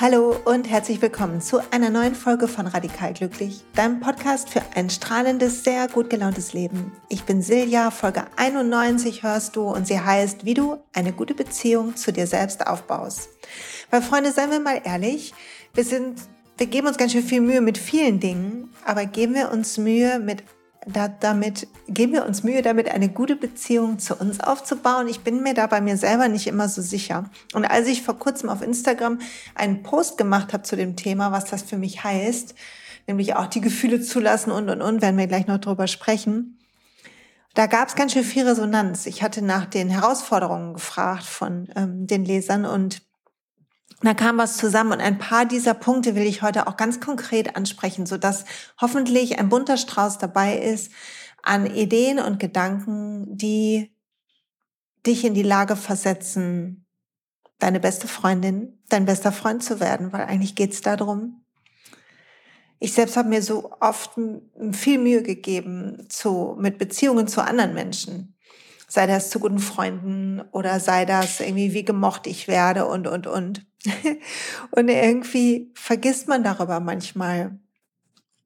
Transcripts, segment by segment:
Hallo und herzlich willkommen zu einer neuen Folge von Radikal Glücklich, deinem Podcast für ein strahlendes, sehr gut gelauntes Leben. Ich bin Silja, Folge 91 hörst du und sie heißt, wie du eine gute Beziehung zu dir selbst aufbaust. Weil Freunde, seien wir mal ehrlich, wir sind, wir geben uns ganz schön viel Mühe mit vielen Dingen, aber geben wir uns Mühe mit da, damit geben wir uns Mühe, damit eine gute Beziehung zu uns aufzubauen. Ich bin mir da bei mir selber nicht immer so sicher. Und als ich vor kurzem auf Instagram einen Post gemacht habe zu dem Thema, was das für mich heißt, nämlich auch die Gefühle zulassen und und und, werden wir gleich noch drüber sprechen. Da gab es ganz schön viel Resonanz. Ich hatte nach den Herausforderungen gefragt von ähm, den Lesern und da kam was zusammen und ein paar dieser Punkte will ich heute auch ganz konkret ansprechen, so dass hoffentlich ein bunter Strauß dabei ist an Ideen und Gedanken, die dich in die Lage versetzen, deine beste Freundin, dein bester Freund zu werden, weil eigentlich geht's darum. Ich selbst habe mir so oft viel Mühe gegeben zu, mit Beziehungen zu anderen Menschen sei das zu guten Freunden oder sei das irgendwie, wie gemocht ich werde und, und, und. und irgendwie vergisst man darüber manchmal,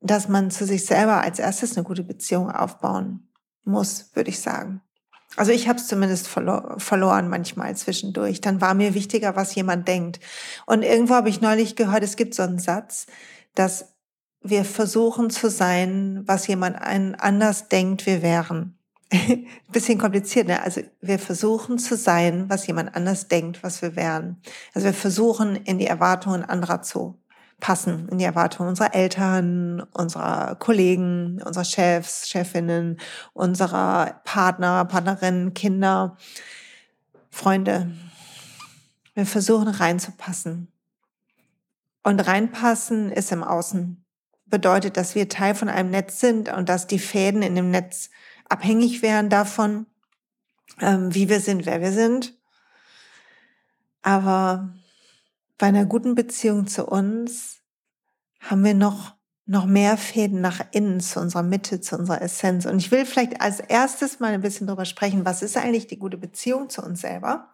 dass man zu sich selber als erstes eine gute Beziehung aufbauen muss, würde ich sagen. Also ich habe es zumindest verlo verloren manchmal zwischendurch. Dann war mir wichtiger, was jemand denkt. Und irgendwo habe ich neulich gehört, es gibt so einen Satz, dass wir versuchen zu sein, was jemand anders denkt, wir wären. bisschen kompliziert, ne? Also wir versuchen zu sein, was jemand anders denkt, was wir wären. Also wir versuchen in die Erwartungen anderer zu passen, in die Erwartungen unserer Eltern, unserer Kollegen, unserer Chefs, Chefinnen, unserer Partner, Partnerinnen, Kinder, Freunde. Wir versuchen reinzupassen. Und reinpassen ist im Außen. Bedeutet, dass wir Teil von einem Netz sind und dass die Fäden in dem Netz abhängig wären davon, ähm, wie wir sind, wer wir sind. Aber bei einer guten Beziehung zu uns haben wir noch, noch mehr Fäden nach innen, zu unserer Mitte, zu unserer Essenz. Und ich will vielleicht als erstes mal ein bisschen darüber sprechen, was ist eigentlich die gute Beziehung zu uns selber?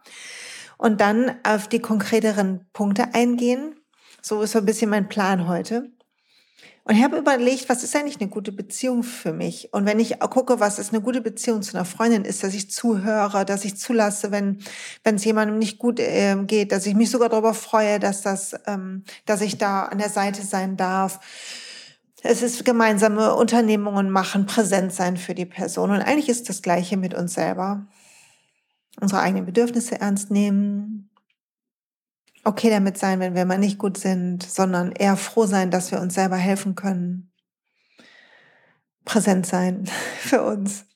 Und dann auf die konkreteren Punkte eingehen. So ist so ein bisschen mein Plan heute. Und ich habe überlegt, was ist eigentlich eine gute Beziehung für mich? Und wenn ich gucke, was ist eine gute Beziehung zu einer Freundin, ist, dass ich zuhöre, dass ich zulasse, wenn wenn es jemandem nicht gut äh, geht, dass ich mich sogar darüber freue, dass das, ähm, dass ich da an der Seite sein darf. Es ist gemeinsame Unternehmungen machen, präsent sein für die Person. Und eigentlich ist das Gleiche mit uns selber. Unsere eigenen Bedürfnisse ernst nehmen, okay damit sein, wenn wir mal nicht gut sind, sondern eher froh sein, dass wir uns selber helfen können. Präsent sein für uns.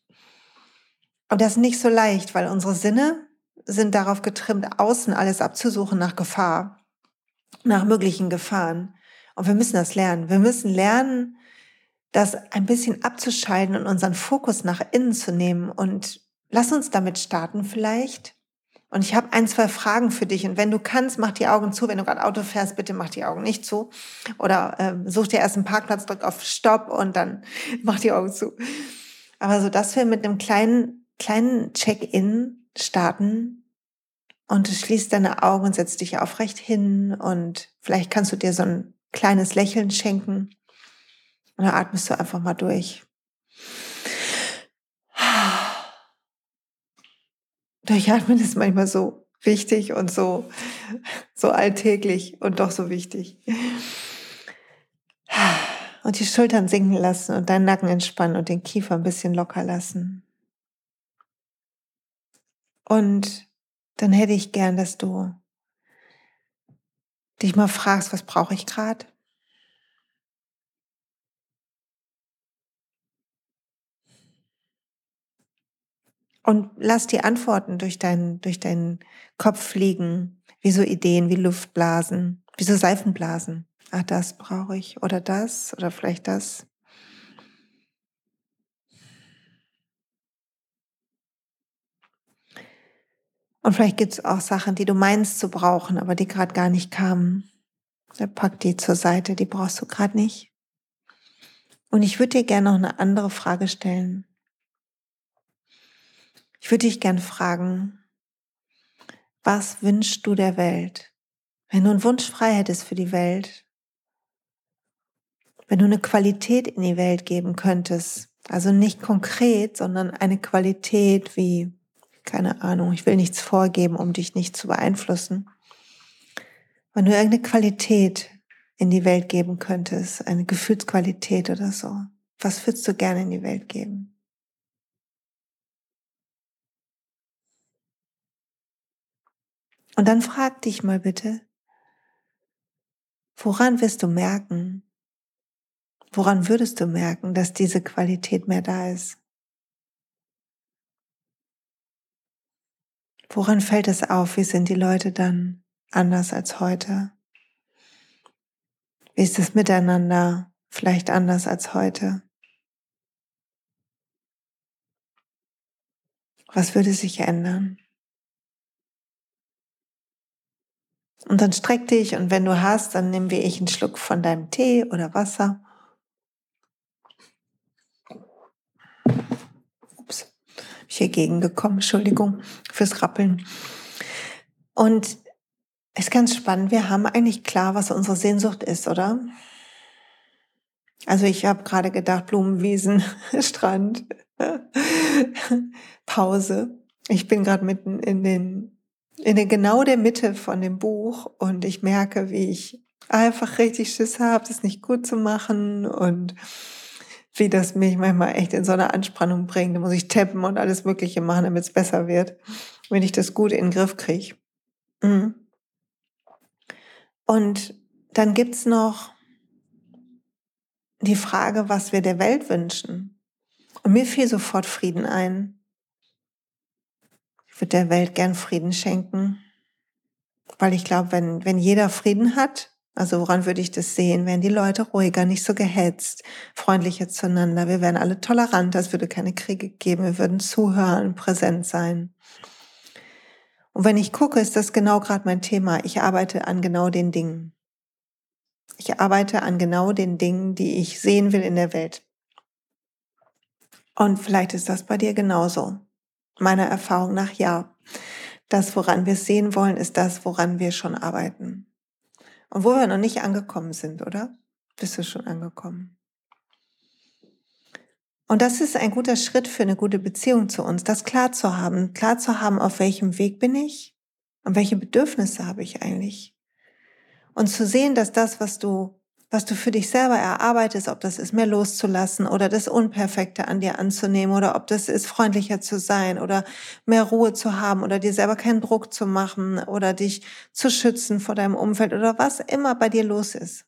Und das ist nicht so leicht, weil unsere Sinne sind darauf getrimmt, außen alles abzusuchen nach Gefahr, nach möglichen Gefahren. Und wir müssen das lernen. Wir müssen lernen, das ein bisschen abzuschalten und unseren Fokus nach innen zu nehmen. Und lass uns damit starten vielleicht und ich habe ein, zwei Fragen für dich. Und wenn du kannst, mach die Augen zu. Wenn du gerade Auto fährst, bitte mach die Augen nicht zu. Oder ähm, such dir erst einen Parkplatz, drück auf Stopp und dann mach die Augen zu. Aber so, dass wir mit einem kleinen, kleinen Check-in starten und du schließt deine Augen und setzt dich aufrecht hin und vielleicht kannst du dir so ein kleines Lächeln schenken und dann atmest du einfach mal durch. Durchatmen ist manchmal so wichtig und so, so alltäglich und doch so wichtig. Und die Schultern sinken lassen und deinen Nacken entspannen und den Kiefer ein bisschen locker lassen. Und dann hätte ich gern, dass du dich mal fragst, was brauche ich gerade? Und lass die Antworten durch deinen, durch deinen Kopf fliegen, wie so Ideen, wie Luftblasen, wie so Seifenblasen. Ah, das brauche ich oder das oder vielleicht das. Und vielleicht gibt es auch Sachen, die du meinst zu brauchen, aber die gerade gar nicht kamen. Dann pack die zur Seite, die brauchst du gerade nicht. Und ich würde dir gerne noch eine andere Frage stellen. Ich würde dich gern fragen, was wünschst du der Welt, Wenn du einen Wunsch frei hättest für die Welt, wenn du eine Qualität in die Welt geben könntest, also nicht konkret, sondern eine Qualität wie, keine Ahnung, ich will nichts vorgeben, um dich nicht zu beeinflussen. Wenn du irgendeine Qualität in die Welt geben könntest, eine Gefühlsqualität oder so, was würdest du gerne in die Welt geben? Und dann frag dich mal bitte, woran wirst du merken, woran würdest du merken, dass diese Qualität mehr da ist? Woran fällt es auf? Wie sind die Leute dann anders als heute? Wie ist das Miteinander vielleicht anders als heute? Was würde sich ändern? Und dann streck dich und wenn du hast, dann nimm wie ich einen Schluck von deinem Tee oder Wasser. Ups, ich hier gegengekommen, Entschuldigung fürs Rappeln. Und ist ganz spannend, wir haben eigentlich klar, was unsere Sehnsucht ist, oder? Also ich habe gerade gedacht, Blumenwiesen, Strand, Pause. Ich bin gerade mitten in den in der, genau der Mitte von dem Buch und ich merke, wie ich einfach richtig Schiss habe, das nicht gut zu machen und wie das mich manchmal echt in so eine Anspannung bringt. Da muss ich tappen und alles Mögliche machen, damit es besser wird, wenn ich das gut in den Griff kriege. Mhm. Und dann gibt's noch die Frage, was wir der Welt wünschen. Und mir fiel sofort Frieden ein. Ich würde der Welt gern Frieden schenken, weil ich glaube, wenn, wenn jeder Frieden hat, also woran würde ich das sehen? Wären die Leute ruhiger, nicht so gehetzt, freundlicher zueinander. Wir wären alle toleranter, es würde keine Kriege geben, wir würden zuhören, präsent sein. Und wenn ich gucke, ist das genau gerade mein Thema. Ich arbeite an genau den Dingen. Ich arbeite an genau den Dingen, die ich sehen will in der Welt. Und vielleicht ist das bei dir genauso meiner Erfahrung nach ja. Das, woran wir sehen wollen, ist das, woran wir schon arbeiten. Und wo wir noch nicht angekommen sind, oder? Bist du schon angekommen? Und das ist ein guter Schritt für eine gute Beziehung zu uns, das klar zu haben, klar zu haben, auf welchem Weg bin ich und welche Bedürfnisse habe ich eigentlich. Und zu sehen, dass das, was du was du für dich selber erarbeitest, ob das ist, mehr loszulassen oder das Unperfekte an dir anzunehmen oder ob das ist, freundlicher zu sein oder mehr Ruhe zu haben oder dir selber keinen Druck zu machen oder dich zu schützen vor deinem Umfeld oder was immer bei dir los ist.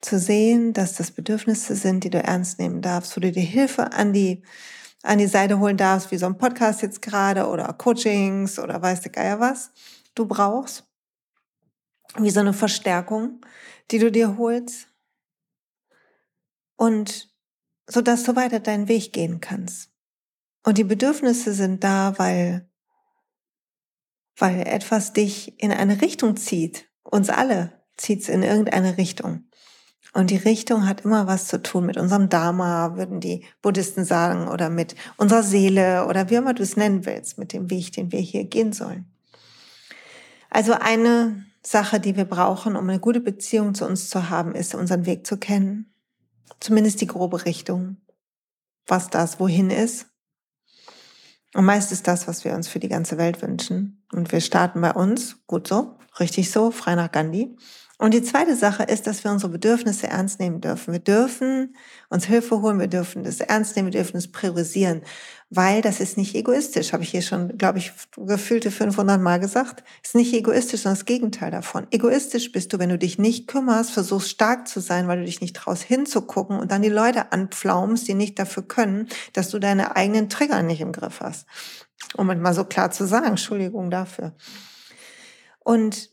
Zu sehen, dass das Bedürfnisse sind, die du ernst nehmen darfst, wo du dir Hilfe an die, an die Seite holen darfst, wie so ein Podcast jetzt gerade oder Coachings oder weißt du Geier was du brauchst. Wie so eine Verstärkung die du dir holst und so dass du weiter deinen Weg gehen kannst. Und die Bedürfnisse sind da, weil, weil etwas dich in eine Richtung zieht. Uns alle zieht es in irgendeine Richtung. Und die Richtung hat immer was zu tun mit unserem Dharma, würden die Buddhisten sagen, oder mit unserer Seele oder wie immer du es nennen willst, mit dem Weg, den wir hier gehen sollen. Also eine Sache, die wir brauchen, um eine gute Beziehung zu uns zu haben, ist, unseren Weg zu kennen. Zumindest die grobe Richtung, was das wohin ist. Und meist ist das, was wir uns für die ganze Welt wünschen. Und wir starten bei uns, gut so, richtig so, frei nach Gandhi. Und die zweite Sache ist, dass wir unsere Bedürfnisse ernst nehmen dürfen. Wir dürfen uns Hilfe holen, wir dürfen das ernst nehmen, wir dürfen es priorisieren, weil das ist nicht egoistisch, habe ich hier schon, glaube ich, gefühlte 500 Mal gesagt. Ist nicht egoistisch, sondern das Gegenteil davon. Egoistisch bist du, wenn du dich nicht kümmerst, versuchst stark zu sein, weil du dich nicht traust hinzugucken und dann die Leute anpflaumst, die nicht dafür können, dass du deine eigenen Trigger nicht im Griff hast. Um es mal so klar zu sagen, Entschuldigung dafür. Und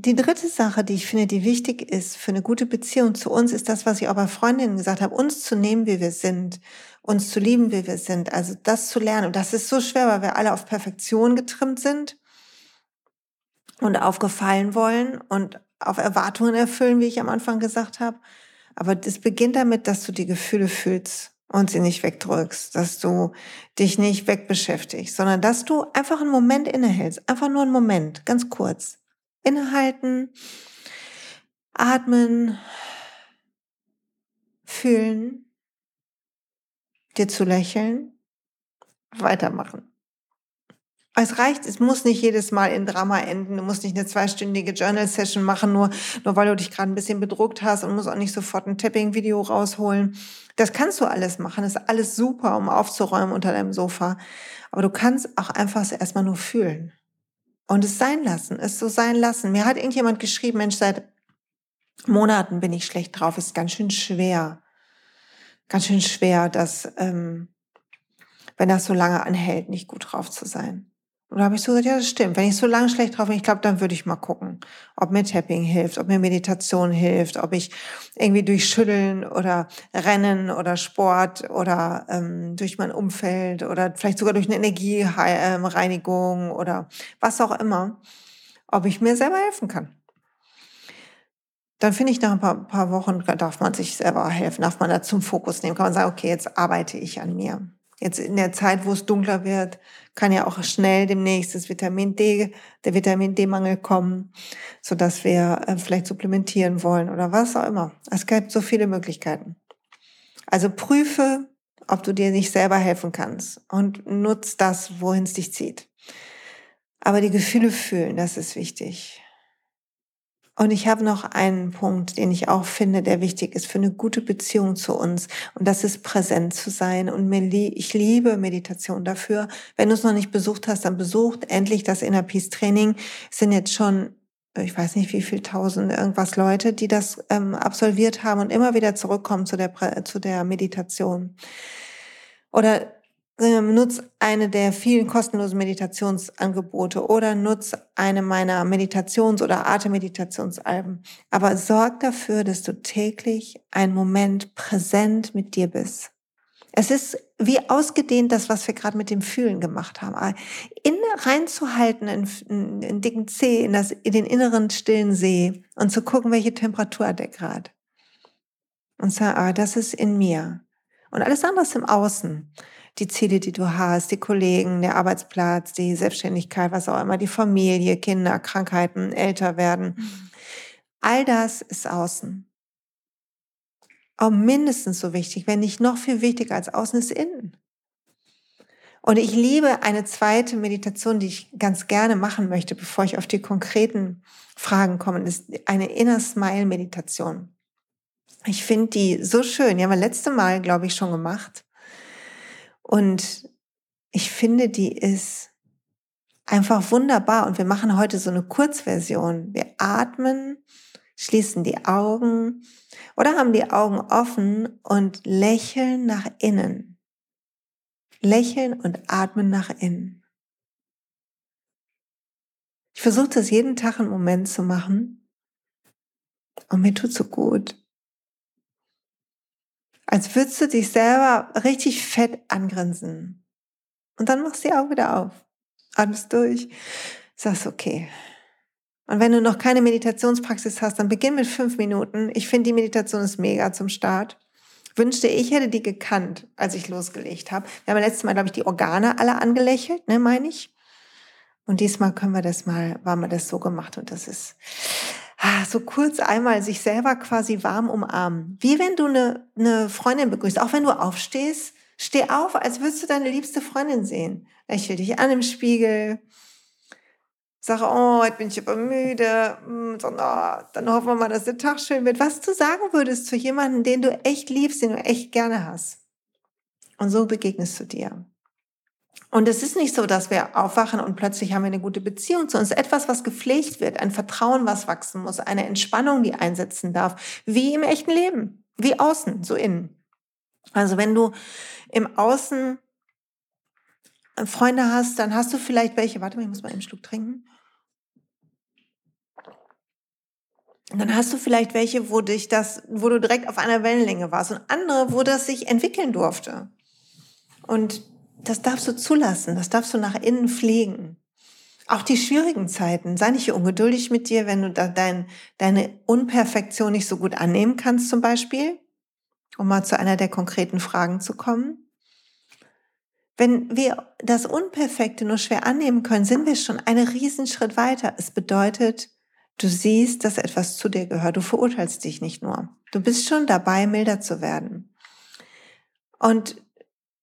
die dritte Sache, die ich finde, die wichtig ist für eine gute Beziehung zu uns, ist das, was ich auch bei Freundinnen gesagt habe, uns zu nehmen, wie wir sind, uns zu lieben, wie wir sind, also das zu lernen. Und das ist so schwer, weil wir alle auf Perfektion getrimmt sind und aufgefallen wollen und auf Erwartungen erfüllen, wie ich am Anfang gesagt habe. Aber das beginnt damit, dass du die Gefühle fühlst und sie nicht wegdrückst, dass du dich nicht wegbeschäftigst, sondern dass du einfach einen Moment innehältst, einfach nur einen Moment, ganz kurz Innehalten, atmen, fühlen, dir zu lächeln, weitermachen. Es reicht, es muss nicht jedes Mal in Drama enden. Du musst nicht eine zweistündige Journal-Session machen, nur, nur weil du dich gerade ein bisschen bedruckt hast und musst auch nicht sofort ein Tapping-Video rausholen. Das kannst du alles machen. Das ist alles super, um aufzuräumen unter deinem Sofa. Aber du kannst auch einfach erstmal nur fühlen. Und es sein lassen, es so sein lassen. Mir hat irgendjemand geschrieben, Mensch, seit Monaten bin ich schlecht drauf. Ist ganz schön schwer. Ganz schön schwer, dass, ähm, wenn das so lange anhält, nicht gut drauf zu sein. Und da habe ich so gesagt, ja, das stimmt. Wenn ich so lange schlecht drauf bin, ich glaube, dann würde ich mal gucken, ob mir Tapping hilft, ob mir Meditation hilft, ob ich irgendwie durch Schütteln oder Rennen oder Sport oder ähm, durch mein Umfeld oder vielleicht sogar durch eine Energiereinigung oder was auch immer, ob ich mir selber helfen kann. Dann finde ich, nach ein paar, paar Wochen darf man sich selber helfen, darf man da zum Fokus nehmen, kann man sagen, okay, jetzt arbeite ich an mir. Jetzt in der Zeit, wo es dunkler wird, kann ja auch schnell demnächst das Vitamin D, der Vitamin D-Mangel kommen, so dass wir äh, vielleicht supplementieren wollen oder was auch immer. Es gibt so viele Möglichkeiten. Also prüfe, ob du dir nicht selber helfen kannst und nutz das, wohin es dich zieht. Aber die Gefühle fühlen, das ist wichtig. Und ich habe noch einen Punkt, den ich auch finde, der wichtig ist für eine gute Beziehung zu uns. Und das ist präsent zu sein. Und ich liebe Meditation dafür. Wenn du es noch nicht besucht hast, dann besucht endlich das Inner Peace Training. Es sind jetzt schon, ich weiß nicht wie viel tausend irgendwas Leute, die das ähm, absolviert haben und immer wieder zurückkommen zu der, zu der Meditation. Oder nutz eine der vielen kostenlosen Meditationsangebote oder nutz eine meiner Meditations- oder Atemmeditationsalben. Aber sorg dafür, dass du täglich einen Moment präsent mit dir bist. Es ist wie ausgedehnt das, was wir gerade mit dem Fühlen gemacht haben. In reinzuhalten in, in, in dicken See, in, das, in den inneren stillen See und zu gucken, welche Temperatur hat der gerade. Und sagen, ah, das ist in mir. Und alles andere ist im Außen die Ziele, die du hast, die Kollegen, der Arbeitsplatz, die Selbstständigkeit, was auch immer, die Familie, Kinder, Krankheiten, älter werden. Mhm. All das ist außen. Auch mindestens so wichtig, wenn nicht noch viel wichtiger als außen ist innen. Und ich liebe eine zweite Meditation, die ich ganz gerne machen möchte, bevor ich auf die konkreten Fragen komme, ist eine Inner Smile Meditation. Ich finde die so schön. Die haben wir letzte Mal, glaube ich, schon gemacht. Und ich finde, die ist einfach wunderbar. Und wir machen heute so eine Kurzversion. Wir atmen, schließen die Augen oder haben die Augen offen und lächeln nach innen. Lächeln und atmen nach innen. Ich versuche das jeden Tag einen Moment zu machen. Und mir tut so gut als würdest du dich selber richtig fett angrinsen. Und dann machst du die Augen wieder auf. Atmest durch. Sagst, okay. Und wenn du noch keine Meditationspraxis hast, dann beginn mit fünf Minuten. Ich finde, die Meditation ist mega zum Start. Wünschte, ich hätte die gekannt, als ich losgelegt habe. Wir haben letztes Mal, glaube ich, die Organe alle angelächelt, ne, meine ich. Und diesmal können wir das mal, waren wir das so gemacht und das ist, so kurz einmal sich selber quasi warm umarmen. Wie wenn du eine, eine Freundin begrüßt. Auch wenn du aufstehst, steh auf, als würdest du deine liebste Freundin sehen. Lächel dich an im Spiegel. Sag, oh, heute bin ich aber müde. Hm, so, oh, dann hoffen wir mal, dass der Tag schön wird. Was du sagen würdest zu jemandem, den du echt liebst, den du echt gerne hast. Und so begegnest du dir. Und es ist nicht so, dass wir aufwachen und plötzlich haben wir eine gute Beziehung zu uns. Etwas, was gepflegt wird, ein Vertrauen, was wachsen muss, eine Entspannung, die einsetzen darf, wie im echten Leben, wie außen, so innen. Also wenn du im Außen Freunde hast, dann hast du vielleicht welche, warte mal, ich muss mal einen Schluck trinken. dann hast du vielleicht welche, wo dich das, wo du direkt auf einer Wellenlänge warst und andere, wo das sich entwickeln durfte. Und das darfst du zulassen, das darfst du nach innen pflegen. Auch die schwierigen Zeiten, sei nicht ungeduldig mit dir, wenn du da dein, deine Unperfektion nicht so gut annehmen kannst zum Beispiel, um mal zu einer der konkreten Fragen zu kommen. Wenn wir das Unperfekte nur schwer annehmen können, sind wir schon einen Riesenschritt weiter. Es bedeutet, Du siehst, dass etwas zu dir gehört. Du verurteilst dich nicht nur. Du bist schon dabei, milder zu werden. Und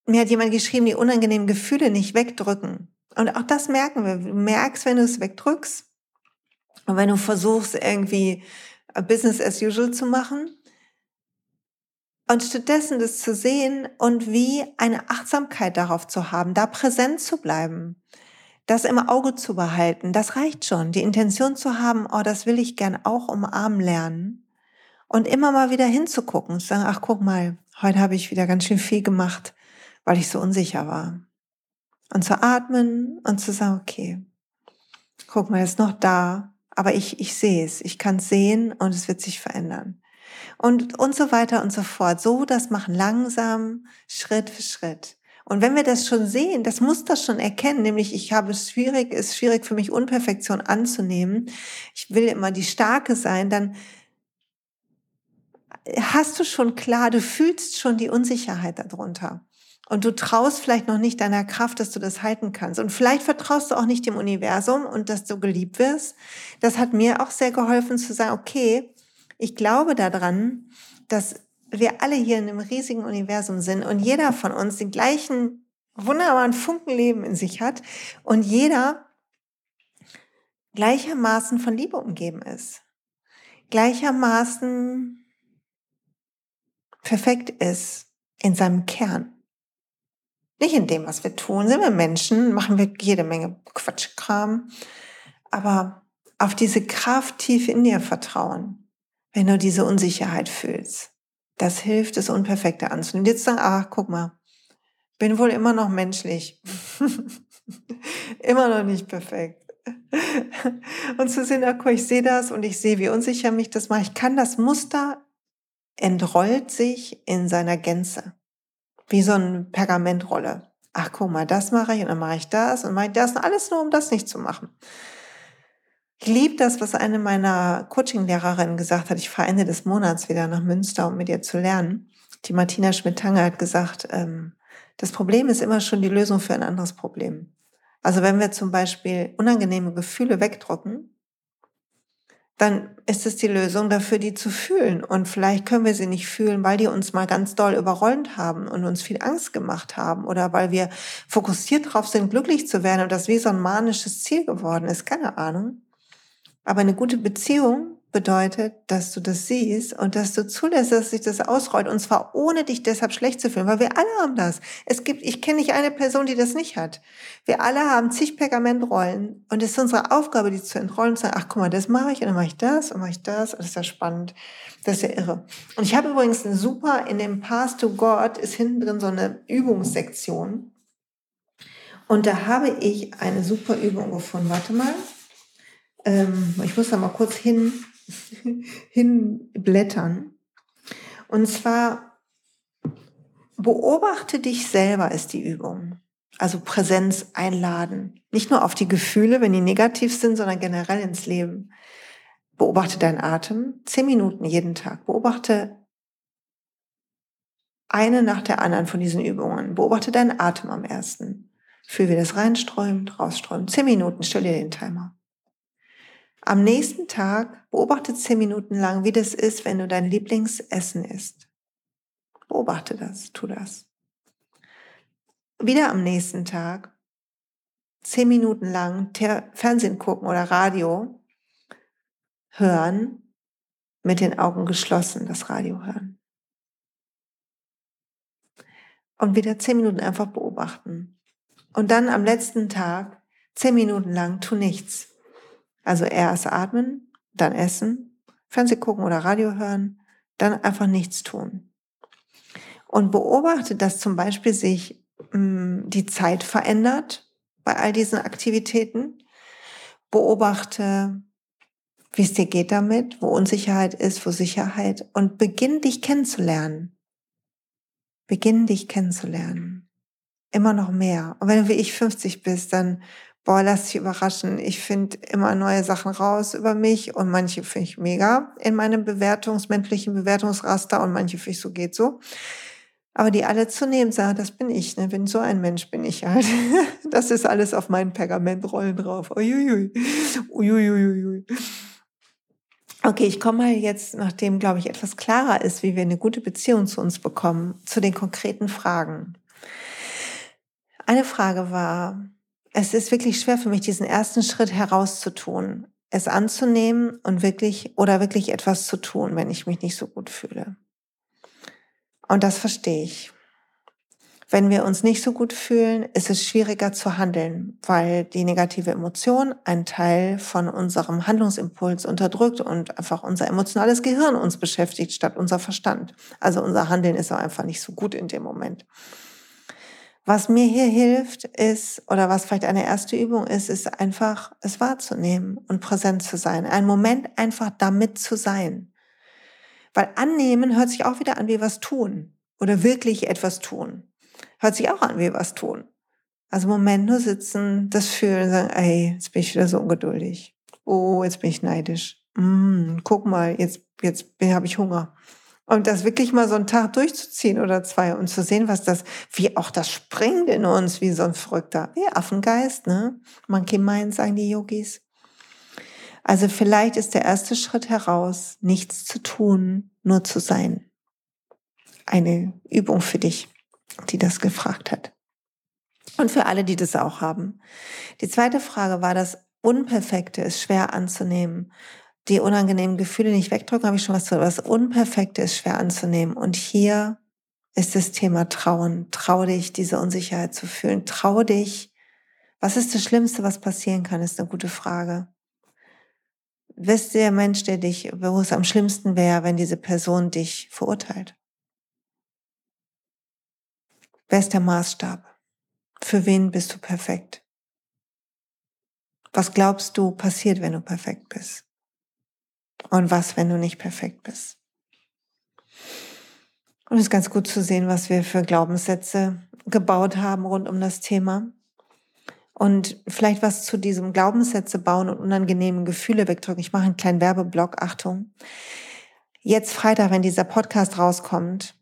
mir hat jemand geschrieben, die unangenehmen Gefühle nicht wegdrücken. Und auch das merken wir. Du merkst, wenn du es wegdrückst und wenn du versuchst, irgendwie Business as usual zu machen. Und stattdessen das zu sehen und wie eine Achtsamkeit darauf zu haben, da präsent zu bleiben, das im Auge zu behalten, das reicht schon. Die Intention zu haben, oh, das will ich gern auch umarmen lernen. Und immer mal wieder hinzugucken, zu sagen, ach, guck mal, heute habe ich wieder ganz schön viel gemacht, weil ich so unsicher war. Und zu atmen und zu sagen, okay, guck mal, ist noch da, aber ich, ich sehe es, ich kann es sehen und es wird sich verändern. Und, und so weiter und so fort. So das machen langsam, Schritt für Schritt. Und wenn wir das schon sehen, das muss das schon erkennen, nämlich ich habe es schwierig, ist schwierig für mich Unperfektion anzunehmen. Ich will immer die Starke sein, dann hast du schon klar, du fühlst schon die Unsicherheit darunter. Und du traust vielleicht noch nicht deiner Kraft, dass du das halten kannst. Und vielleicht vertraust du auch nicht dem Universum und dass du geliebt wirst. Das hat mir auch sehr geholfen zu sagen, okay, ich glaube daran, dass wir alle hier in einem riesigen Universum sind und jeder von uns den gleichen wunderbaren Funkenleben in sich hat und jeder gleichermaßen von Liebe umgeben ist. Gleichermaßen perfekt ist in seinem Kern. Nicht in dem, was wir tun. Sind wir Menschen, machen wir jede Menge Quatschkram. Aber auf diese Kraft tief in dir vertrauen, wenn du diese Unsicherheit fühlst. Das hilft, das Unperfekte anzunehmen. Jetzt sagen, ach, guck mal, bin wohl immer noch menschlich. immer noch nicht perfekt. und zu sehen, ach, ich sehe das und ich sehe, wie unsicher mich das macht. Ich kann das Muster entrollt sich in seiner Gänze wie so eine Pergamentrolle. Ach, guck mal, das mache ich und dann mache ich das und mache ich das und alles nur, um das nicht zu machen. Ich liebe das, was eine meiner Coaching-Lehrerinnen gesagt hat. Ich fahre Ende des Monats wieder nach Münster, um mit ihr zu lernen. Die Martina Schmidt-Tanger hat gesagt, ähm, das Problem ist immer schon die Lösung für ein anderes Problem. Also wenn wir zum Beispiel unangenehme Gefühle wegdrucken, dann ist es die Lösung dafür, die zu fühlen. Und vielleicht können wir sie nicht fühlen, weil die uns mal ganz doll überrollt haben und uns viel Angst gemacht haben oder weil wir fokussiert darauf sind, glücklich zu werden und das wie so ein manisches Ziel geworden ist. Keine Ahnung. Aber eine gute Beziehung bedeutet, dass du das siehst und dass du zulässt, dass sich das ausrollt und zwar ohne dich deshalb schlecht zu fühlen, weil wir alle haben das. Es gibt, ich kenne nicht eine Person, die das nicht hat. Wir alle haben zig Pergamentrollen und es ist unsere Aufgabe, die zu entrollen und zu sagen, ach guck mal, das mache ich und dann mache ich das und mache ich das und das ist ja spannend. Das ist ja irre. Und ich habe übrigens eine super, in dem Path to God ist hinten drin so eine Übungssektion und da habe ich eine super Übung gefunden. Warte mal. Ähm, ich muss da mal kurz hin hinblättern. Und zwar beobachte dich selber ist die Übung. Also Präsenz einladen. Nicht nur auf die Gefühle, wenn die negativ sind, sondern generell ins Leben. Beobachte deinen Atem. Zehn Minuten jeden Tag. Beobachte eine nach der anderen von diesen Übungen. Beobachte deinen Atem am ersten. Fühl, wie das reinströmt, rausströmt. Zehn Minuten, stell dir den Timer. Am nächsten Tag beobachte zehn Minuten lang, wie das ist, wenn du dein Lieblingsessen isst. Beobachte das, tu das. Wieder am nächsten Tag zehn Minuten lang Fernsehen gucken oder Radio hören, mit den Augen geschlossen das Radio hören. Und wieder zehn Minuten einfach beobachten. Und dann am letzten Tag zehn Minuten lang tu nichts. Also erst atmen, dann essen, Fernseh gucken oder Radio hören, dann einfach nichts tun. Und beobachte, dass zum Beispiel sich mh, mm, die Zeit verändert bei all diesen Aktivitäten. Beobachte, wie es dir geht damit, wo Unsicherheit ist, wo Sicherheit und beginn dich kennenzulernen. Beginn dich kennenzulernen. Immer noch mehr. Und wenn du wie ich 50 bist, dann boah, lass dich überraschen. Ich finde immer neue Sachen raus über mich und manche finde ich mega in meinem bewertungsmännlichen Bewertungsraster und manche finde ich so geht so. Aber die alle zu nehmen, sagen, das bin ich, ne? Wenn so ein Mensch bin ich halt. Das ist alles auf meinen Pergamentrollen drauf. Uiuiui. Uiuiui. Okay, ich komme mal jetzt, nachdem, glaube ich, etwas klarer ist, wie wir eine gute Beziehung zu uns bekommen, zu den konkreten Fragen. Eine Frage war, es ist wirklich schwer für mich, diesen ersten Schritt herauszutun, es anzunehmen und wirklich oder wirklich etwas zu tun, wenn ich mich nicht so gut fühle. Und das verstehe ich. Wenn wir uns nicht so gut fühlen, ist es schwieriger zu handeln, weil die negative Emotion einen Teil von unserem Handlungsimpuls unterdrückt und einfach unser emotionales Gehirn uns beschäftigt statt unser Verstand. Also unser Handeln ist auch einfach nicht so gut in dem Moment. Was mir hier hilft, ist, oder was vielleicht eine erste Übung ist, ist einfach es wahrzunehmen und präsent zu sein. Einen Moment einfach damit zu sein. Weil annehmen hört sich auch wieder an wie was tun oder wirklich etwas tun. Hört sich auch an wie was tun. Also Moment nur sitzen, das fühlen, sagen, ey, jetzt bin ich wieder so ungeduldig. Oh, jetzt bin ich neidisch. Mm, guck mal, jetzt, jetzt habe ich Hunger. Und das wirklich mal so einen Tag durchzuziehen oder zwei und zu sehen, was das, wie auch das springt in uns, wie so ein Verrückter, wie Affengeist, ne? Monkey Mind, sagen die Yogis. Also vielleicht ist der erste Schritt heraus, nichts zu tun, nur zu sein. Eine Übung für dich die das gefragt hat. Und für alle, die das auch haben. Die zweite Frage war, das Unperfekte ist schwer anzunehmen. Die unangenehmen Gefühle nicht wegdrücken, habe ich schon was zu. Das Unperfekte ist schwer anzunehmen. Und hier ist das Thema Trauen. Trau dich, diese Unsicherheit zu fühlen. Trau dich. Was ist das Schlimmste, was passieren kann, ist eine gute Frage. Wisst der Mensch, der dich, wo es am schlimmsten wäre, wenn diese Person dich verurteilt? Wer ist der Maßstab? Für wen bist du perfekt? Was glaubst du passiert, wenn du perfekt bist? Und was, wenn du nicht perfekt bist? Und es ist ganz gut zu sehen, was wir für Glaubenssätze gebaut haben rund um das Thema. Und vielleicht was zu diesem Glaubenssätze bauen und unangenehmen Gefühle wegdrücken. Ich mache einen kleinen Werbeblock, Achtung. Jetzt Freitag, wenn dieser Podcast rauskommt,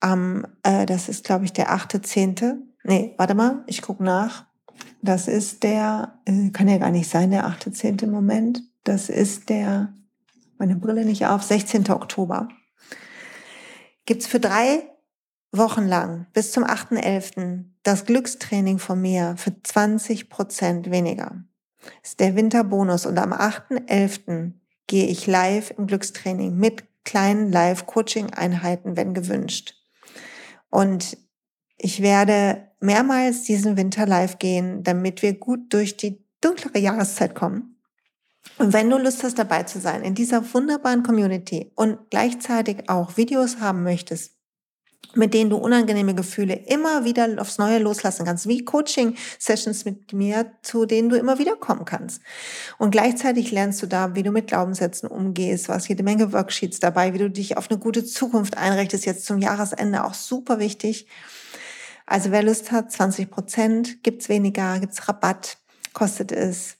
am, äh, das ist, glaube ich, der achte, zehnte. Nee, warte mal, ich gucke nach. Das ist der, äh, kann ja gar nicht sein, der achte, zehnte Moment. Das ist der, meine Brille nicht auf, 16. Oktober. Gibt's für drei Wochen lang bis zum 8.11. das Glückstraining von mir für 20 Prozent weniger. Das ist der Winterbonus und am 8.11. gehe ich live im Glückstraining mit kleinen Live-Coaching-Einheiten, wenn gewünscht. Und ich werde mehrmals diesen Winter live gehen, damit wir gut durch die dunklere Jahreszeit kommen. Und wenn du Lust hast, dabei zu sein in dieser wunderbaren Community und gleichzeitig auch Videos haben möchtest, mit denen du unangenehme Gefühle immer wieder aufs Neue loslassen kannst, wie Coaching-Sessions mit mir, zu denen du immer wieder kommen kannst. Und gleichzeitig lernst du da, wie du mit Glaubenssätzen umgehst, was jede Menge Worksheets dabei, wie du dich auf eine gute Zukunft einrichtest, jetzt zum Jahresende auch super wichtig. Also wer Lust hat, 20 Prozent, gibt's weniger, gibt's Rabatt, kostet es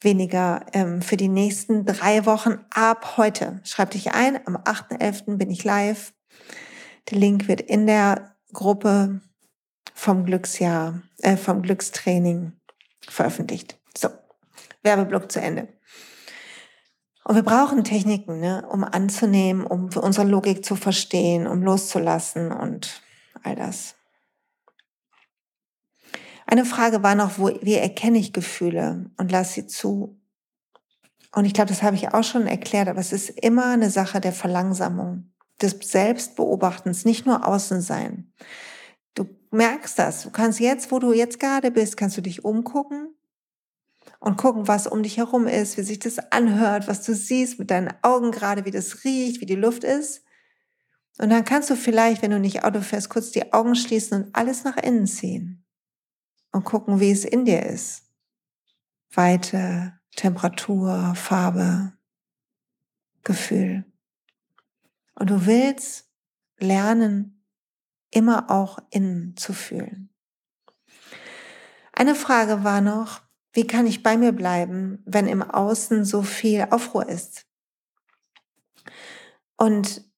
weniger ähm, für die nächsten drei Wochen ab heute. Schreib dich ein, am 8.11. bin ich live der Link wird in der Gruppe vom Glücksjahr, äh, vom Glückstraining veröffentlicht. So, Werbeblock zu Ende. Und wir brauchen Techniken, ne, um anzunehmen, um unsere Logik zu verstehen, um loszulassen und all das. Eine Frage war noch, wo, wie erkenne ich Gefühle und lasse sie zu? Und ich glaube, das habe ich auch schon erklärt, aber es ist immer eine Sache der Verlangsamung des Selbstbeobachtens, nicht nur außen sein. Du merkst das. Du kannst jetzt, wo du jetzt gerade bist, kannst du dich umgucken und gucken, was um dich herum ist, wie sich das anhört, was du siehst mit deinen Augen gerade, wie das riecht, wie die Luft ist. Und dann kannst du vielleicht, wenn du nicht Auto fährst, kurz die Augen schließen und alles nach innen ziehen und gucken, wie es in dir ist. Weite, Temperatur, Farbe, Gefühl. Und du willst lernen, immer auch innen zu fühlen. Eine Frage war noch, wie kann ich bei mir bleiben, wenn im Außen so viel Aufruhr ist? Und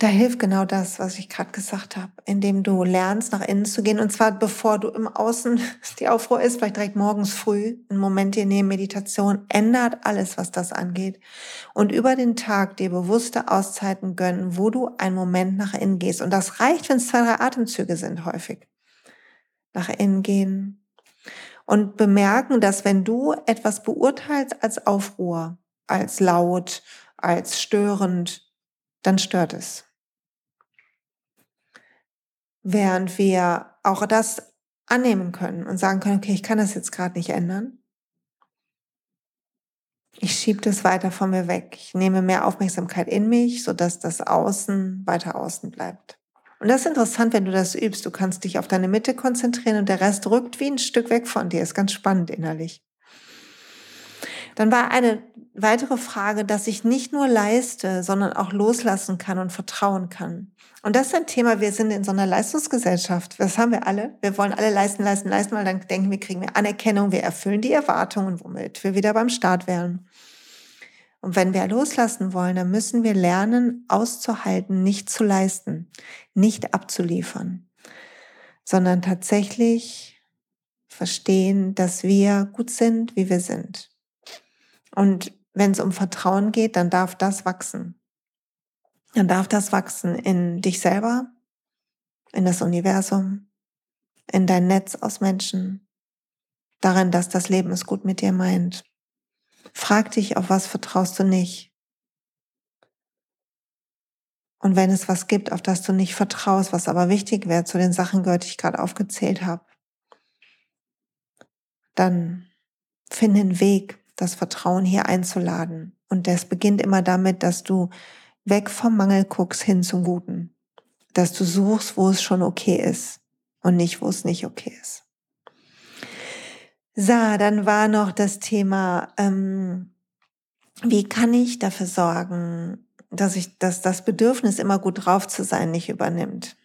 da hilft genau das, was ich gerade gesagt habe, indem du lernst, nach innen zu gehen. Und zwar bevor du im Außen die Aufruhr ist, vielleicht direkt morgens früh, einen Moment dir nehmen, Meditation, ändert alles, was das angeht. Und über den Tag dir bewusste Auszeiten gönnen, wo du einen Moment nach innen gehst. Und das reicht, wenn es zwei, drei Atemzüge sind, häufig. Nach innen gehen. Und bemerken, dass wenn du etwas beurteilst als Aufruhr, als laut, als störend, dann stört es. Während wir auch das annehmen können und sagen können, okay, ich kann das jetzt gerade nicht ändern. Ich schiebe das weiter von mir weg. Ich nehme mehr Aufmerksamkeit in mich, sodass das Außen weiter außen bleibt. Und das ist interessant, wenn du das übst. Du kannst dich auf deine Mitte konzentrieren und der Rest rückt wie ein Stück weg von dir. Ist ganz spannend innerlich. Dann war eine weitere Frage, dass ich nicht nur leiste, sondern auch loslassen kann und vertrauen kann. Und das ist ein Thema, wir sind in so einer Leistungsgesellschaft. Das haben wir alle. Wir wollen alle leisten, leisten, leisten, weil dann denken wir, kriegen wir Anerkennung, wir erfüllen die Erwartungen, womit wir wieder beim Start wären. Und wenn wir loslassen wollen, dann müssen wir lernen, auszuhalten, nicht zu leisten, nicht abzuliefern, sondern tatsächlich verstehen, dass wir gut sind, wie wir sind. Und wenn es um Vertrauen geht, dann darf das wachsen. Dann darf das wachsen in dich selber, in das Universum, in dein Netz aus Menschen, darin, dass das Leben es gut mit dir meint. Frag dich, auf was vertraust du nicht? Und wenn es was gibt, auf das du nicht vertraust, was aber wichtig wäre, zu den Sachen gehört, die ich gerade aufgezählt habe, dann finde einen Weg, das Vertrauen hier einzuladen. Und das beginnt immer damit, dass du weg vom Mangel guckst hin zum Guten. Dass du suchst, wo es schon okay ist und nicht, wo es nicht okay ist. So, dann war noch das Thema, ähm, wie kann ich dafür sorgen, dass ich, dass das Bedürfnis immer gut drauf zu sein nicht übernimmt.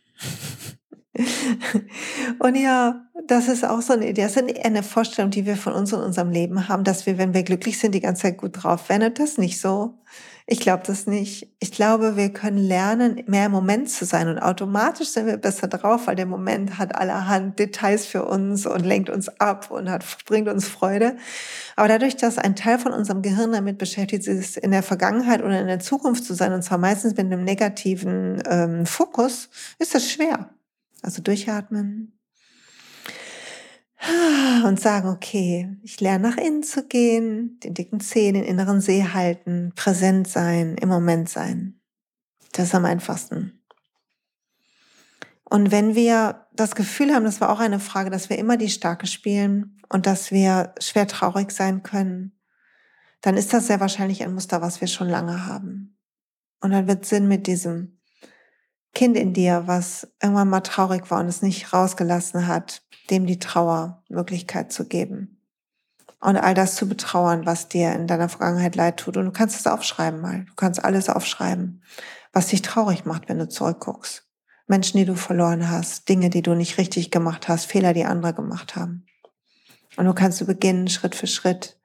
und ja, das ist auch so eine das ist eine Vorstellung, die wir von uns und unserem Leben haben, dass wir, wenn wir glücklich sind, die ganze Zeit gut drauf wären. Und das nicht so. Ich glaube das nicht. Ich glaube, wir können lernen, mehr im Moment zu sein und automatisch sind wir besser drauf, weil der Moment hat allerhand Details für uns und lenkt uns ab und hat, bringt uns Freude. Aber dadurch, dass ein Teil von unserem Gehirn damit beschäftigt ist, in der Vergangenheit oder in der Zukunft zu sein, und zwar meistens mit einem negativen ähm, Fokus, ist das schwer. Also durchatmen, und sagen, okay, ich lerne nach innen zu gehen, den dicken Zeh, den inneren See halten, präsent sein, im Moment sein. Das ist am einfachsten. Und wenn wir das Gefühl haben, das war auch eine Frage, dass wir immer die Starke spielen und dass wir schwer traurig sein können, dann ist das sehr wahrscheinlich ein Muster, was wir schon lange haben. Und dann wird Sinn mit diesem Kind in dir, was irgendwann mal traurig war und es nicht rausgelassen hat, dem die Trauermöglichkeit zu geben. Und all das zu betrauern, was dir in deiner Vergangenheit leid tut. Und du kannst es aufschreiben mal. Du kannst alles aufschreiben, was dich traurig macht, wenn du zurückguckst. Menschen, die du verloren hast, Dinge, die du nicht richtig gemacht hast, Fehler, die andere gemacht haben. Und du kannst du beginnen, Schritt für Schritt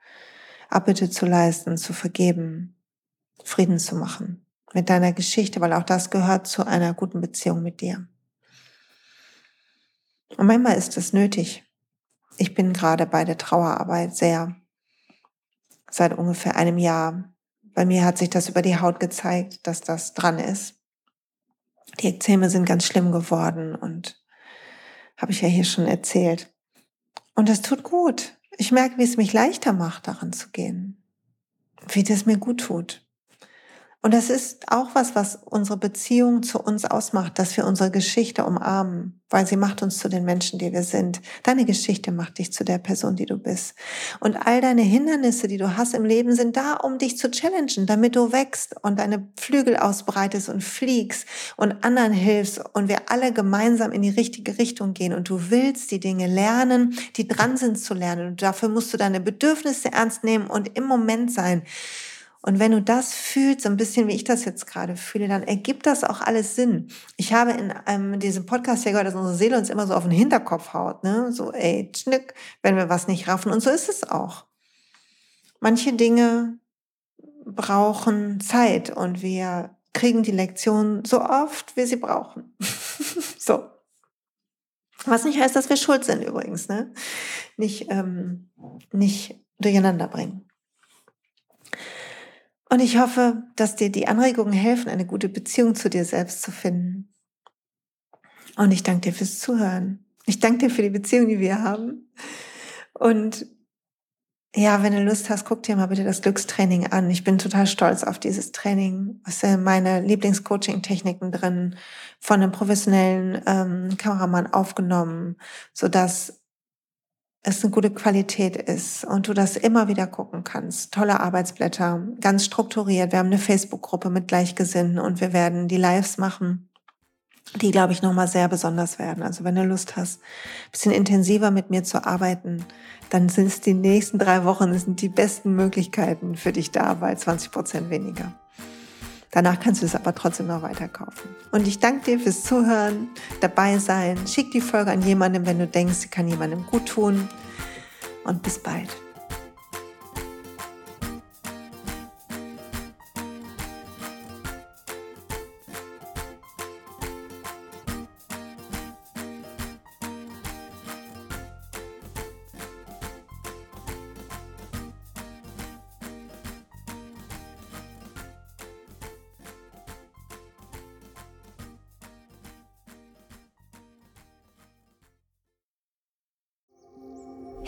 Abbitte zu leisten, zu vergeben, Frieden zu machen mit deiner Geschichte, weil auch das gehört zu einer guten Beziehung mit dir. Und manchmal ist es nötig. Ich bin gerade bei der Trauerarbeit sehr, seit ungefähr einem Jahr. Bei mir hat sich das über die Haut gezeigt, dass das dran ist. Die Ekzeme sind ganz schlimm geworden und habe ich ja hier schon erzählt. Und es tut gut. Ich merke, wie es mich leichter macht, daran zu gehen. Wie das mir gut tut. Und das ist auch was, was unsere Beziehung zu uns ausmacht, dass wir unsere Geschichte umarmen, weil sie macht uns zu den Menschen, die wir sind. Deine Geschichte macht dich zu der Person, die du bist. Und all deine Hindernisse, die du hast im Leben, sind da, um dich zu challengen, damit du wächst und deine Flügel ausbreitest und fliegst und anderen hilfst und wir alle gemeinsam in die richtige Richtung gehen. Und du willst die Dinge lernen, die dran sind zu lernen. Und dafür musst du deine Bedürfnisse ernst nehmen und im Moment sein. Und wenn du das fühlst, so ein bisschen wie ich das jetzt gerade fühle, dann ergibt das auch alles Sinn. Ich habe in ähm, diesem Podcast ja gehört, dass unsere Seele uns immer so auf den Hinterkopf haut, ne? So, ey, schnick, wenn wir was nicht raffen. Und so ist es auch. Manche Dinge brauchen Zeit und wir kriegen die Lektion so oft, wie sie brauchen. so. Was nicht heißt, dass wir schuld sind übrigens, ne? Nicht, ähm, nicht durcheinander bringen. Und ich hoffe, dass dir die Anregungen helfen, eine gute Beziehung zu dir selbst zu finden. Und ich danke dir fürs Zuhören. Ich danke dir für die Beziehung, die wir haben. Und ja, wenn du Lust hast, guck dir mal bitte das Glückstraining an. Ich bin total stolz auf dieses Training. Es sind meine Lieblingscoaching-Techniken drin, von einem professionellen ähm, Kameramann aufgenommen, so dass es eine gute Qualität ist und du das immer wieder gucken kannst. Tolle Arbeitsblätter, ganz strukturiert. Wir haben eine Facebook-Gruppe mit Gleichgesinnten und wir werden die Lives machen die, glaube ich, nochmal sehr besonders werden. Also wenn du Lust hast, ein bisschen intensiver mit mir zu arbeiten, dann sind es die nächsten drei Wochen, sind die besten Möglichkeiten für dich da, weil 20 Prozent weniger. Danach kannst du es aber trotzdem noch weiter kaufen. Und ich danke dir fürs Zuhören, dabei sein. Schick die Folge an jemandem, wenn du denkst, sie kann jemandem gut tun. Und bis bald.